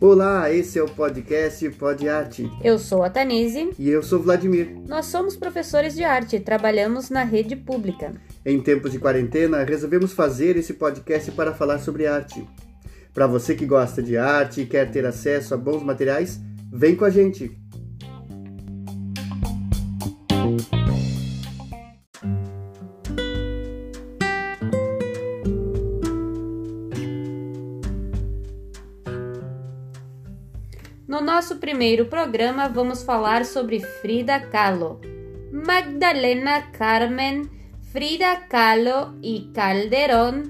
Olá, esse é o podcast Pod Arte. Eu sou a Tanise. E eu sou Vladimir. Nós somos professores de arte e trabalhamos na rede pública. Em tempos de quarentena, resolvemos fazer esse podcast para falar sobre arte. Para você que gosta de arte e quer ter acesso a bons materiais, vem com a gente! Primeiro programa, vamos falar sobre Frida Kahlo. Magdalena Carmen Frida Kahlo e Calderón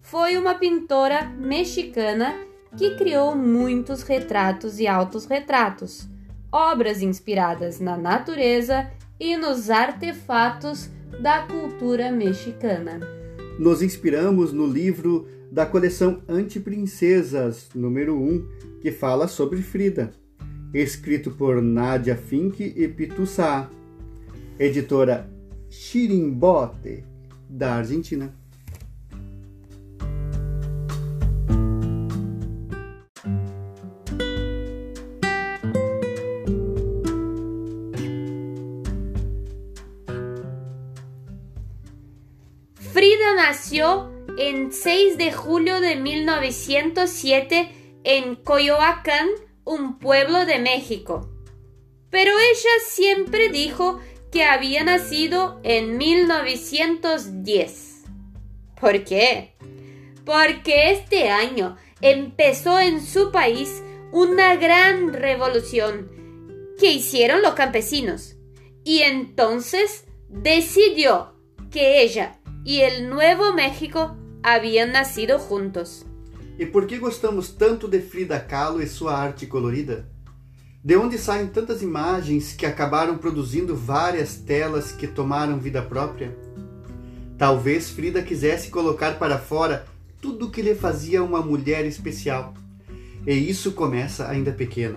foi uma pintora mexicana que criou muitos retratos e autorretratos, obras inspiradas na natureza e nos artefatos da cultura mexicana. Nos inspiramos no livro da coleção Antiprincesas, número 1, que fala sobre Frida, escrito por Nadia Fink e Pitu Sá, editora Chirimbote, da Argentina. Frida nació en 6 de julio de 1907 en Coyoacán, un pueblo de México. Pero ella siempre dijo que había nacido en 1910. ¿Por qué? Porque este año empezó en su país una gran revolución que hicieron los campesinos. Y entonces decidió que ella y el Nuevo México habían nacido juntos. E por que gostamos tanto de Frida Kahlo e sua arte colorida? De onde saem tantas imagens que acabaram produzindo várias telas que tomaram vida própria? Talvez Frida quisesse colocar para fora tudo o que lhe fazia uma mulher especial. E isso começa ainda pequena,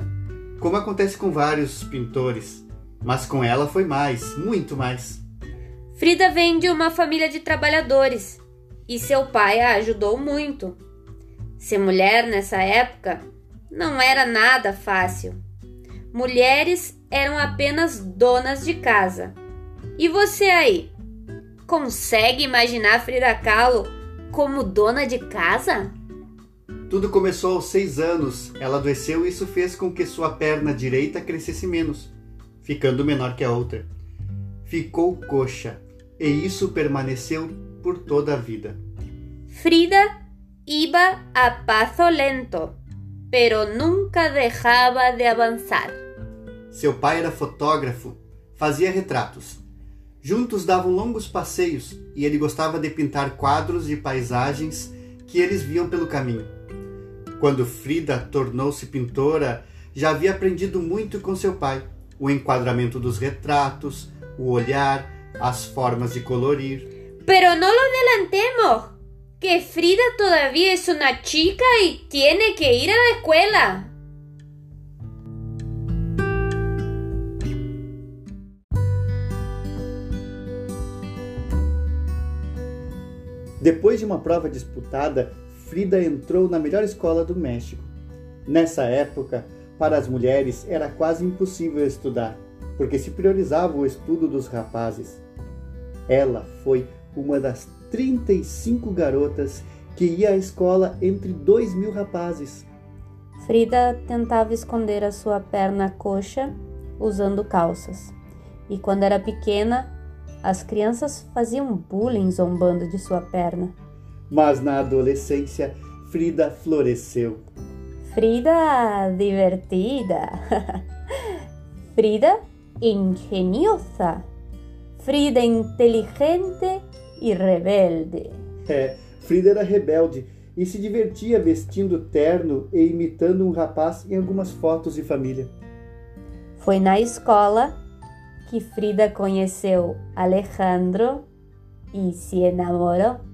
como acontece com vários pintores. Mas com ela foi mais, muito mais. Frida vem de uma família de trabalhadores e seu pai a ajudou muito. Ser mulher nessa época não era nada fácil. Mulheres eram apenas donas de casa. E você aí? Consegue imaginar Frida Kahlo como dona de casa? Tudo começou aos seis anos. Ela adoeceu e isso fez com que sua perna direita crescesse menos, ficando menor que a outra. Ficou coxa e isso permaneceu por toda a vida. Frida iba a paso lento, pero nunca dejaba de avançar. Seu pai era fotógrafo, fazia retratos. Juntos davam longos passeios e ele gostava de pintar quadros de paisagens que eles viam pelo caminho. Quando Frida tornou-se pintora, já havia aprendido muito com seu pai: o enquadramento dos retratos, o olhar, as formas de colorir. Pero no lo adelantemos, que Frida todavía es una chica y tiene que ir a la escuela. Depois de uma prova disputada, Frida entrou na melhor escola do México. Nessa época, para as mulheres era quase impossível estudar, porque se priorizava o estudo dos rapazes. Ela foi uma das 35 garotas que ia à escola entre dois mil rapazes. Frida tentava esconder a sua perna coxa usando calças. E quando era pequena, as crianças faziam bullying zombando de sua perna. Mas na adolescência, Frida floresceu. Frida divertida. Frida ingeniosa. Frida inteligente e rebelde. É, Frida era rebelde e se divertia vestindo terno e imitando um rapaz em algumas fotos de família. Foi na escola que Frida conheceu Alejandro e se enamorou.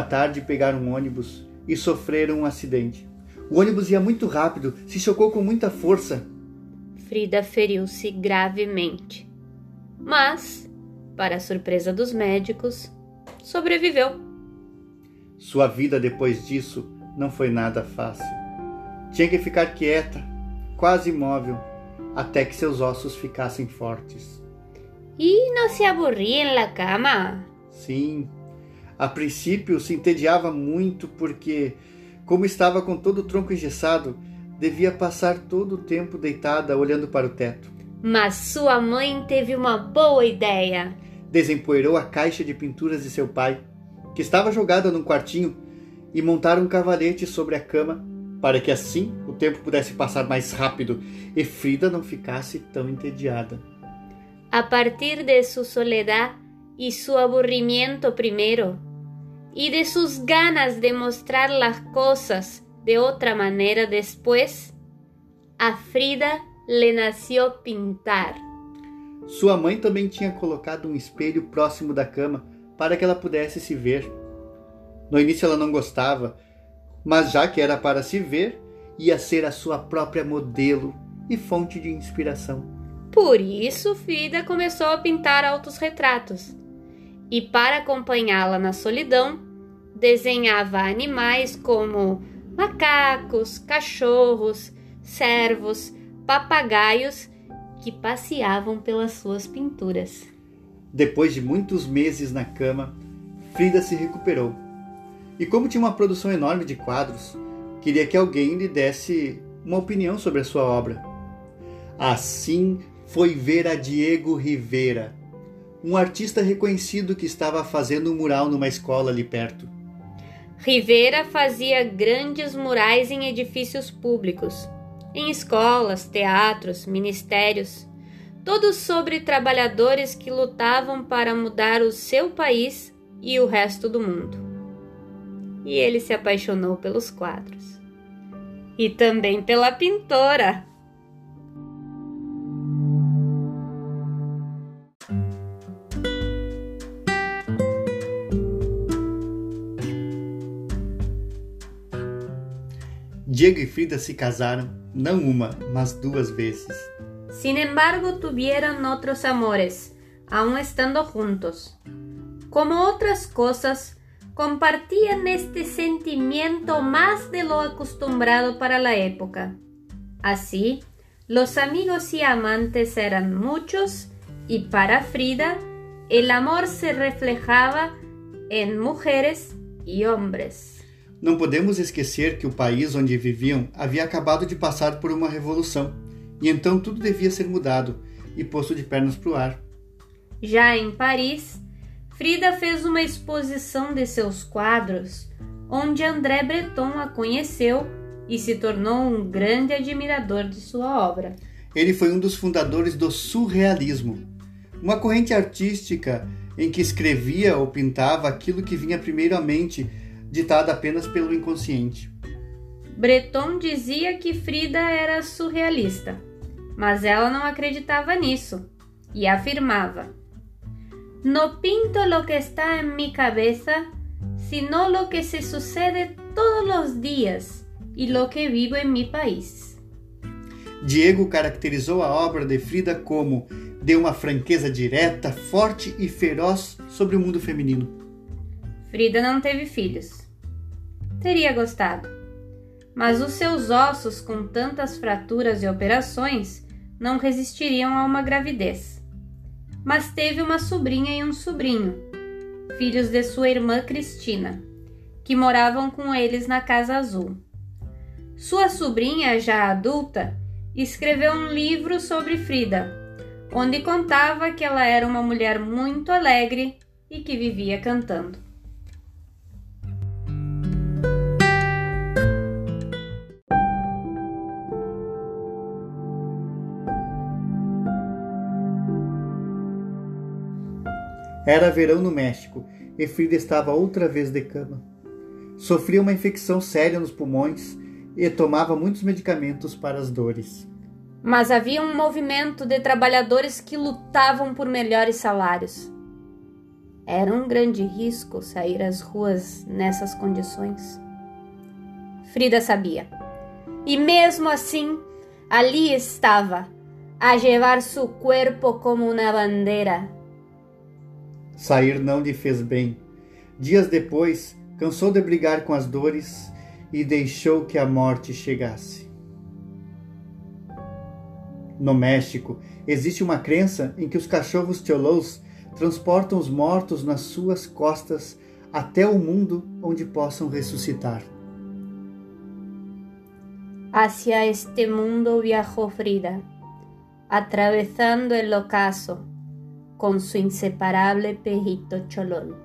Uma tarde pegaram um ônibus e sofreram um acidente. O ônibus ia muito rápido, se chocou com muita força. Frida feriu-se gravemente. Mas, para a surpresa dos médicos, sobreviveu. Sua vida depois disso não foi nada fácil. Tinha que ficar quieta, quase imóvel, até que seus ossos ficassem fortes. E não se aburria la cama? Sim. A princípio se entediava muito porque, como estava com todo o tronco engessado, devia passar todo o tempo deitada olhando para o teto. Mas sua mãe teve uma boa ideia. Desempoeirou a caixa de pinturas de seu pai, que estava jogada num quartinho, e montaram um cavalete sobre a cama para que assim o tempo pudesse passar mais rápido e Frida não ficasse tão entediada. A partir de sua soledad e seu aburrimiento primeiro, e de suas ganas de mostrar as coisas de outra maneira depois, a Frida le nació pintar. Sua mãe também tinha colocado um espelho próximo da cama para que ela pudesse se ver. No início ela não gostava, mas já que era para se ver, ia ser a sua própria modelo e fonte de inspiração. Por isso, Frida começou a pintar altos retratos. E para acompanhá-la na solidão, desenhava animais como macacos, cachorros, cervos, papagaios que passeavam pelas suas pinturas. Depois de muitos meses na cama, Frida se recuperou e como tinha uma produção enorme de quadros, queria que alguém lhe desse uma opinião sobre a sua obra. Assim foi ver a Diego Rivera, um artista reconhecido que estava fazendo um mural numa escola ali perto. Rivera fazia grandes murais em edifícios públicos, em escolas, teatros, ministérios, todos sobre trabalhadores que lutavam para mudar o seu país e o resto do mundo e ele se apaixonou pelos quadros. E também pela pintora. Diego e Frida se casaram não uma, mas duas vezes. Sin embargo, tuvieron otros amores, aún estando juntos. Como otras cosas, compartían este sentimiento más de lo acostumbrado para la época. Así, los amigos y amantes eran muchos y para Frida el amor se reflejaba en mujeres e homens. Não podemos esquecer que o país onde viviam havia acabado de passar por uma revolução, e então tudo devia ser mudado e posto de pernas para o ar. Já em Paris, Frida fez uma exposição de seus quadros, onde André Breton a conheceu e se tornou um grande admirador de sua obra. Ele foi um dos fundadores do surrealismo, uma corrente artística em que escrevia ou pintava aquilo que vinha primeiro à mente, ditado apenas pelo inconsciente. Breton dizia que Frida era surrealista, mas ela não acreditava nisso e afirmava: No pinto lo que está en mi cabeza, sino lo que se sucede todos los días y lo que vivo en mi país. Diego caracterizou a obra de Frida como de uma franqueza direta, forte e feroz sobre o mundo feminino. Frida não teve filhos. Teria gostado. Mas os seus ossos, com tantas fraturas e operações, não resistiriam a uma gravidez mas teve uma sobrinha e um sobrinho, filhos de sua irmã Cristina, que moravam com eles na Casa Azul. Sua sobrinha, já adulta, escreveu um livro sobre Frida, onde contava que ela era uma mulher muito alegre e que vivia cantando. Era verão no México e Frida estava outra vez de cama. Sofria uma infecção séria nos pulmões e tomava muitos medicamentos para as dores. Mas havia um movimento de trabalhadores que lutavam por melhores salários. Era um grande risco sair às ruas nessas condições. Frida sabia. E mesmo assim, ali estava, a levar seu corpo como uma bandeira. Sair não lhe fez bem. Dias depois, cansou de brigar com as dores e deixou que a morte chegasse. No México, existe uma crença em que os cachorros cholos transportam os mortos nas suas costas até o mundo onde possam ressuscitar. Hacia este mundo viajó Frida, atravesando el ocaso con su inseparable perrito cholol.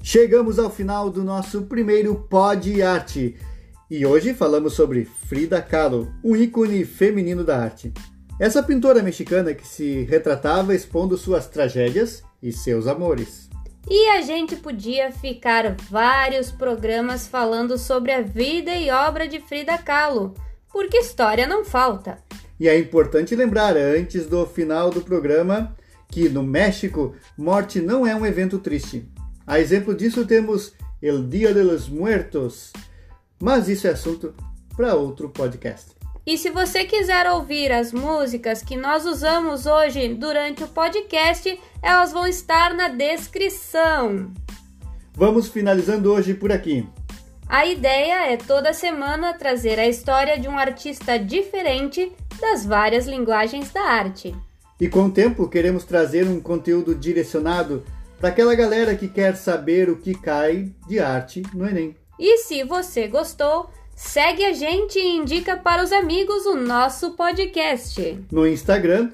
Chegamos ao final do nosso primeiro Pod Arte e hoje falamos sobre Frida Kahlo, um ícone feminino da arte. Essa pintora mexicana que se retratava expondo suas tragédias e seus amores. E a gente podia ficar vários programas falando sobre a vida e obra de Frida Kahlo, porque história não falta. E é importante lembrar, antes do final do programa, que no México, morte não é um evento triste a exemplo disso temos El Dia de los Muertos, mas isso é assunto para outro podcast. E se você quiser ouvir as músicas que nós usamos hoje durante o podcast, elas vão estar na descrição. Vamos finalizando hoje por aqui. A ideia é toda semana trazer a história de um artista diferente das várias linguagens da arte. E com o tempo queremos trazer um conteúdo direcionado para aquela galera que quer saber o que cai de arte no Enem. E se você gostou, segue a gente e indica para os amigos o nosso podcast. No Instagram,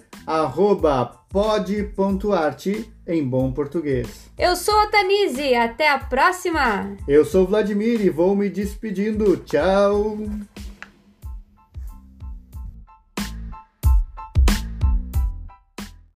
pod.arte em bom português. Eu sou a Tanise, até a próxima! Eu sou Vladimir e vou me despedindo. Tchau!